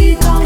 vida.